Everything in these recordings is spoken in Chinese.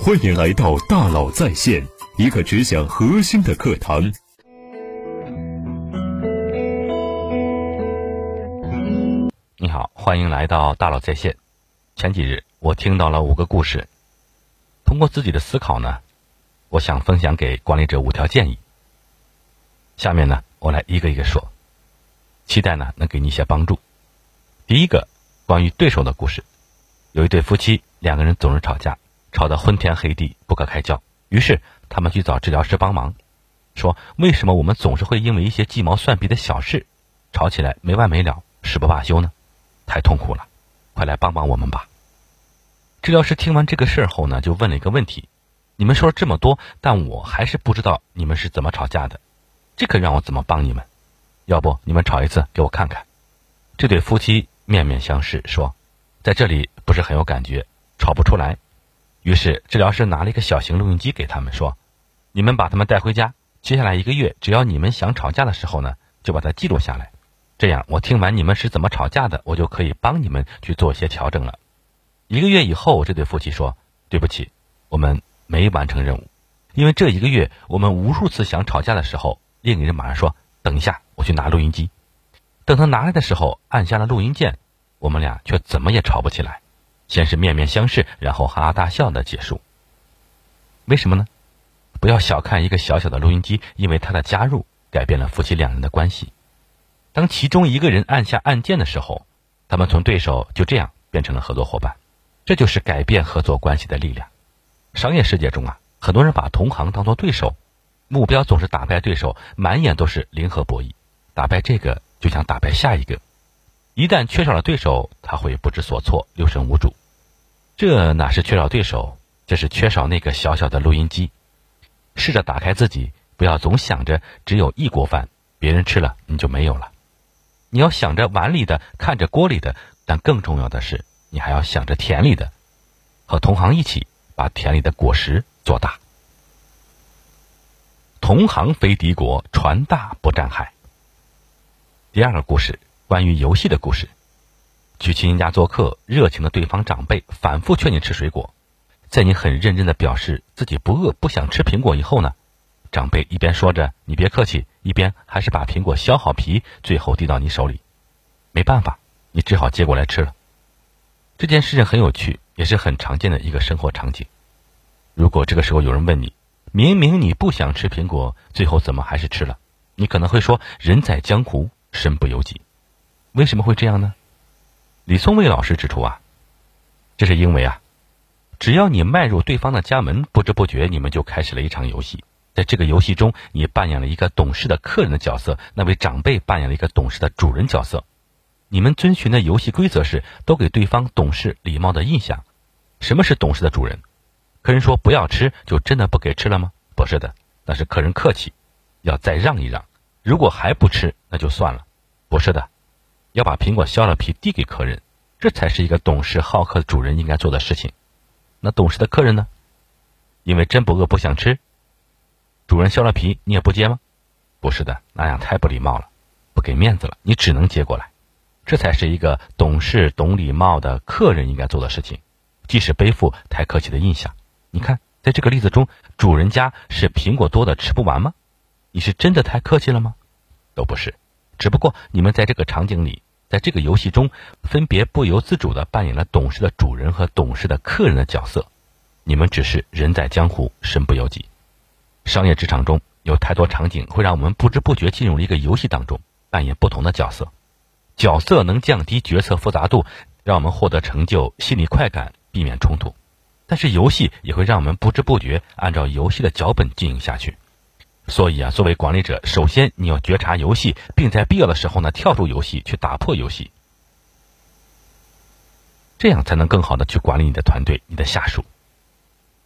欢迎来到大佬在线，一个只讲核心的课堂。你好，欢迎来到大佬在线。前几日我听到了五个故事，通过自己的思考呢，我想分享给管理者五条建议。下面呢，我来一个一个说，期待呢能给你一些帮助。第一个，关于对手的故事。有一对夫妻，两个人总是吵架，吵得昏天黑地，不可开交。于是他们去找治疗师帮忙，说：“为什么我们总是会因为一些鸡毛蒜皮的小事，吵起来没完没了，誓不罢休呢？太痛苦了，快来帮帮我们吧！”治疗师听完这个事儿后呢，就问了一个问题：“你们说了这么多，但我还是不知道你们是怎么吵架的，这可让我怎么帮你们？要不你们吵一次给我看看？”这对夫妻面面相视，说：“在这里。”不是很有感觉，吵不出来。于是治疗师拿了一个小型录音机给他们说：“你们把他们带回家，接下来一个月，只要你们想吵架的时候呢，就把它记录下来。这样，我听完你们是怎么吵架的，我就可以帮你们去做一些调整了。”一个月以后，这对夫妻说：“对不起，我们没完成任务，因为这一个月我们无数次想吵架的时候，另一个人马上说：‘等一下，我去拿录音机。’等他拿来的时候，按下了录音键，我们俩却怎么也吵不起来。”先是面面相视，然后哈哈大笑的结束。为什么呢？不要小看一个小小的录音机，因为它的加入改变了夫妻两人的关系。当其中一个人按下按键的时候，他们从对手就这样变成了合作伙伴。这就是改变合作关系的力量。商业世界中啊，很多人把同行当做对手，目标总是打败对手，满眼都是零和博弈，打败这个就想打败下一个。一旦缺少了对手，他会不知所措，六神无主。这哪是缺少对手，这是缺少那个小小的录音机。试着打开自己，不要总想着只有一锅饭，别人吃了你就没有了。你要想着碗里的，看着锅里的，但更重要的是，你还要想着田里的，和同行一起把田里的果实做大。同行非敌国，船大不占海。第二个故事，关于游戏的故事。去亲戚家做客，热情的对方长辈反复劝你吃水果，在你很认真的表示自己不饿、不想吃苹果以后呢，长辈一边说着“你别客气”，一边还是把苹果削好皮，最后递到你手里。没办法，你只好接过来吃了。这件事情很有趣，也是很常见的一个生活场景。如果这个时候有人问你，明明你不想吃苹果，最后怎么还是吃了？你可能会说：“人在江湖，身不由己。”为什么会这样呢？李松蔚老师指出啊，这是因为啊，只要你迈入对方的家门，不知不觉你们就开始了一场游戏。在这个游戏中，你扮演了一个懂事的客人的角色，那位长辈扮演了一个懂事的主人角色。你们遵循的游戏规则是，都给对方懂事礼貌的印象。什么是懂事的主人？客人说不要吃，就真的不给吃了吗？不是的，那是客人客气，要再让一让。如果还不吃，那就算了。不是的。要把苹果削了皮递给客人，这才是一个懂事好客的主人应该做的事情。那懂事的客人呢？因为真不饿不想吃，主人削了皮你也不接吗？不是的，那样太不礼貌了，不给面子了。你只能接过来，这才是一个懂事懂礼貌的客人应该做的事情。即使背负太客气的印象，你看，在这个例子中，主人家是苹果多的吃不完吗？你是真的太客气了吗？都不是。只不过你们在这个场景里，在这个游戏中，分别不由自主的扮演了懂事的主人和懂事的客人的角色。你们只是人在江湖，身不由己。商业职场中有太多场景会让我们不知不觉进入了一个游戏当中，扮演不同的角色。角色能降低决策复杂度，让我们获得成就、心理快感，避免冲突。但是游戏也会让我们不知不觉按照游戏的脚本进行下去。所以啊，作为管理者，首先你要觉察游戏，并在必要的时候呢跳出游戏去打破游戏，这样才能更好的去管理你的团队、你的下属。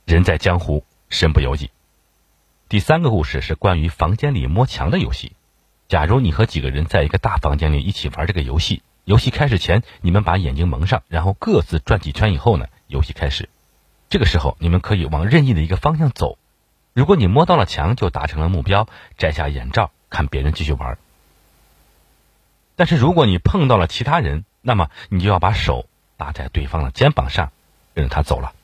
人在江湖，身不由己。第三个故事是关于房间里摸墙的游戏。假如你和几个人在一个大房间里一起玩这个游戏，游戏开始前，你们把眼睛蒙上，然后各自转几圈以后呢，游戏开始。这个时候，你们可以往任意的一个方向走。如果你摸到了墙，就达成了目标，摘下眼罩看别人继续玩。但是如果你碰到了其他人，那么你就要把手搭在对方的肩膀上，跟着他走了，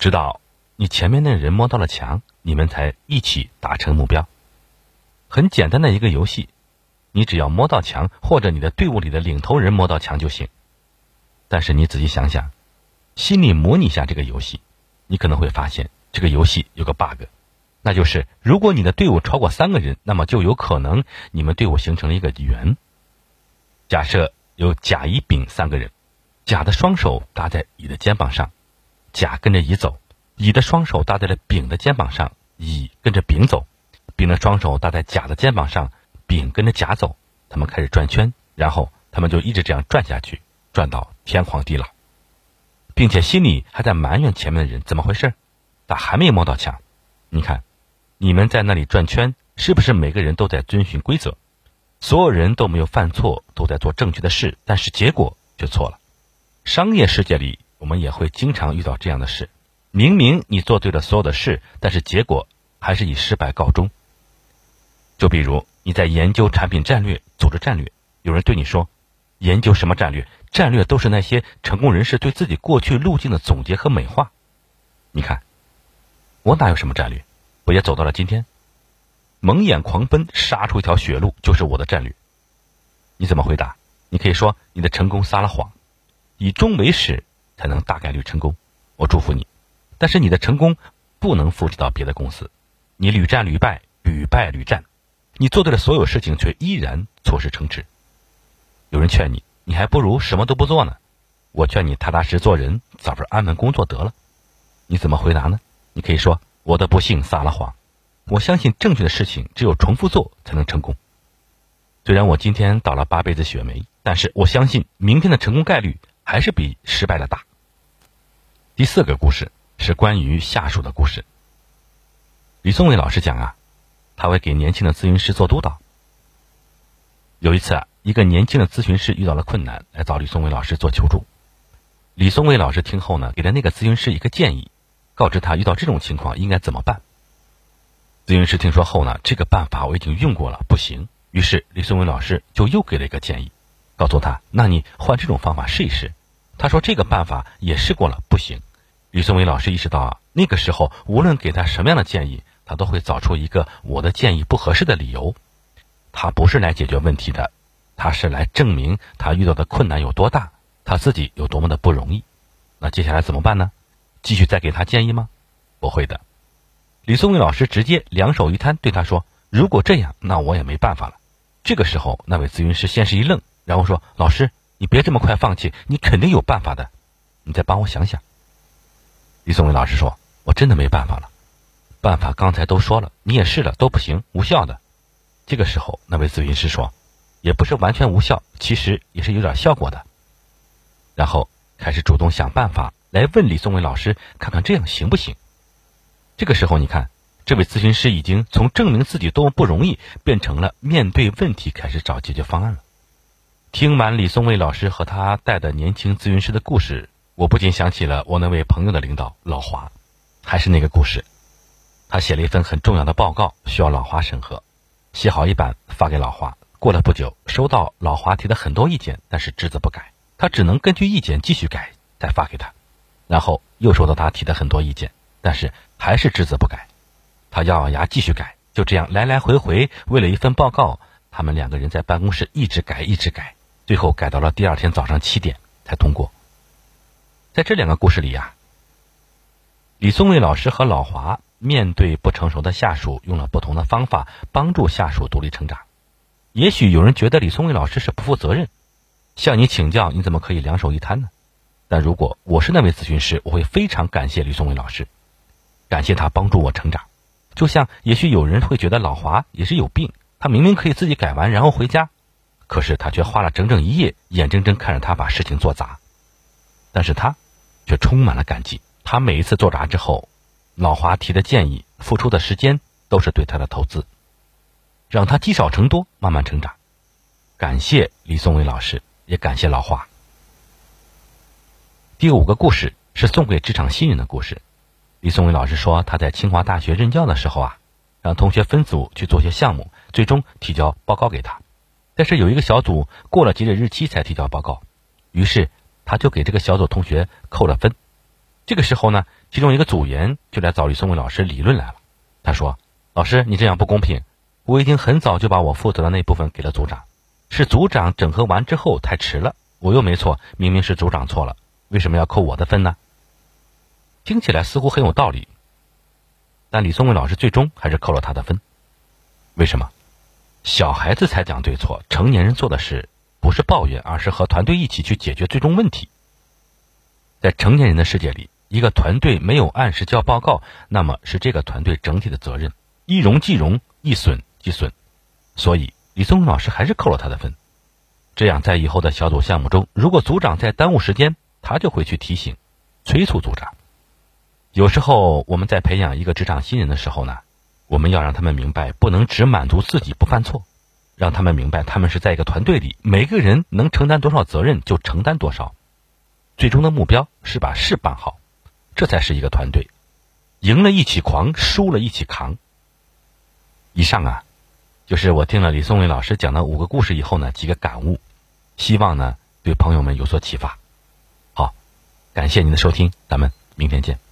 直到你前面那人摸到了墙，你们才一起达成目标。很简单的一个游戏，你只要摸到墙，或者你的队伍里的领头人摸到墙就行。但是你仔细想想，心里模拟一下这个游戏，你可能会发现这个游戏有个 bug，那就是如果你的队伍超过三个人，那么就有可能你们队伍形成了一个圆。假设有甲、乙、丙三个人，甲的双手搭在乙的肩膀上，甲跟着乙走；乙的双手搭在了丙的肩膀上，乙跟着丙走；丙的双手搭在甲的肩膀上，丙跟着甲走。他们开始转圈，然后他们就一直这样转下去，转到天荒地老，并且心里还在埋怨前面的人怎么回事，咋还没摸到墙？你看，你们在那里转圈，是不是每个人都在遵循规则？所有人都没有犯错，都在做正确的事，但是结果却错了。商业世界里，我们也会经常遇到这样的事：明明你做对了所有的事，但是结果还是以失败告终。就比如你在研究产品战略、组织战略，有人对你说：“研究什么战略？战略都是那些成功人士对自己过去路径的总结和美化。”你看，我哪有什么战略？我也走到了今天。蒙眼狂奔，杀出一条血路，就是我的战略。你怎么回答？你可以说你的成功撒了谎，以终为始才能大概率成功。我祝福你，但是你的成功不能复制到别的公司。你屡战屡败，屡败屡战，你做对了所有事情，却依然错失成池。有人劝你，你还不如什么都不做呢。我劝你踏踏实做人，早点安稳工作得了。你怎么回答呢？你可以说我的不幸撒了谎。我相信正确的事情只有重复做才能成功。虽然我今天倒了八辈子血霉，但是我相信明天的成功概率还是比失败的大。第四个故事是关于下属的故事。李松伟老师讲啊，他会给年轻的咨询师做督导。有一次啊，一个年轻的咨询师遇到了困难，来找李松伟老师做求助。李松伟老师听后呢，给了那个咨询师一个建议，告知他遇到这种情况应该怎么办。咨询师听说后呢，这个办法我已经用过了，不行。于是李松伟老师就又给了一个建议，告诉他：“那你换这种方法试一试。”他说：“这个办法也试过了，不行。”李松伟老师意识到啊，那个时候无论给他什么样的建议，他都会找出一个我的建议不合适的理由。他不是来解决问题的，他是来证明他遇到的困难有多大，他自己有多么的不容易。那接下来怎么办呢？继续再给他建议吗？不会的。李松蔚老师直接两手一摊，对他说：“如果这样，那我也没办法了。”这个时候，那位咨询师先是一愣，然后说：“老师，你别这么快放弃，你肯定有办法的，你再帮我想想。”李松蔚老师说：“我真的没办法了，办法刚才都说了，你也试了，都不行，无效的。”这个时候，那位咨询师说：“也不是完全无效，其实也是有点效果的。”然后开始主动想办法来问李松伟老师，看看这样行不行。这个时候，你看，这位咨询师已经从证明自己多么不容易，变成了面对问题开始找解决方案了。听完李松伟老师和他带的年轻咨询师的故事，我不禁想起了我那位朋友的领导老华，还是那个故事。他写了一份很重要的报告，需要老华审核，写好一版发给老华。过了不久，收到老华提的很多意见，但是只字不改，他只能根据意见继续改，再发给他。然后又收到他提的很多意见。但是还是只字不改，他咬咬牙继续改，就这样来来回回，为了一份报告，他们两个人在办公室一直改，一直改，最后改到了第二天早上七点才通过。在这两个故事里呀，李松蔚老师和老华面对不成熟的下属，用了不同的方法帮助下属独立成长。也许有人觉得李松蔚老师是不负责任，向你请教，你怎么可以两手一摊呢？但如果我是那位咨询师，我会非常感谢李松蔚老师，感谢他帮助我成长。就像也许有人会觉得老华也是有病，他明明可以自己改完然后回家，可是他却花了整整一夜，眼睁睁看着他把事情做砸。但是他却充满了感激。他每一次做砸之后，老华提的建议、付出的时间都是对他的投资，让他积少成多，慢慢成长。感谢李松蔚老师，也感谢老华。第五个故事是送给职场新人的故事。李松伟老师说，他在清华大学任教的时候啊，让同学分组去做些项目，最终提交报告给他。但是有一个小组过了截止日期才提交报告，于是他就给这个小组同学扣了分。这个时候呢，其中一个组员就来找李松伟老师理论来了。他说：“老师，你这样不公平，我已经很早就把我负责的那部分给了组长，是组长整合完之后太迟了，我又没错，明明是组长错了，为什么要扣我的分呢？”听起来似乎很有道理，但李松伟老师最终还是扣了他的分。为什么？小孩子才讲对错，成年人做的事不是抱怨，而是和团队一起去解决最终问题。在成年人的世界里，一个团队没有按时交报告，那么是这个团队整体的责任，一荣即荣，一损即损。所以李松伟老师还是扣了他的分。这样，在以后的小组项目中，如果组长在耽误时间，他就会去提醒、催促组长。有时候我们在培养一个职场新人的时候呢，我们要让他们明白，不能只满足自己不犯错，让他们明白，他们是在一个团队里，每个人能承担多少责任就承担多少。最终的目标是把事办好，这才是一个团队，赢了一起狂，输了一起扛。以上啊，就是我听了李松伟老师讲的五个故事以后呢几个感悟，希望呢对朋友们有所启发。感谢您的收听，咱们明天见。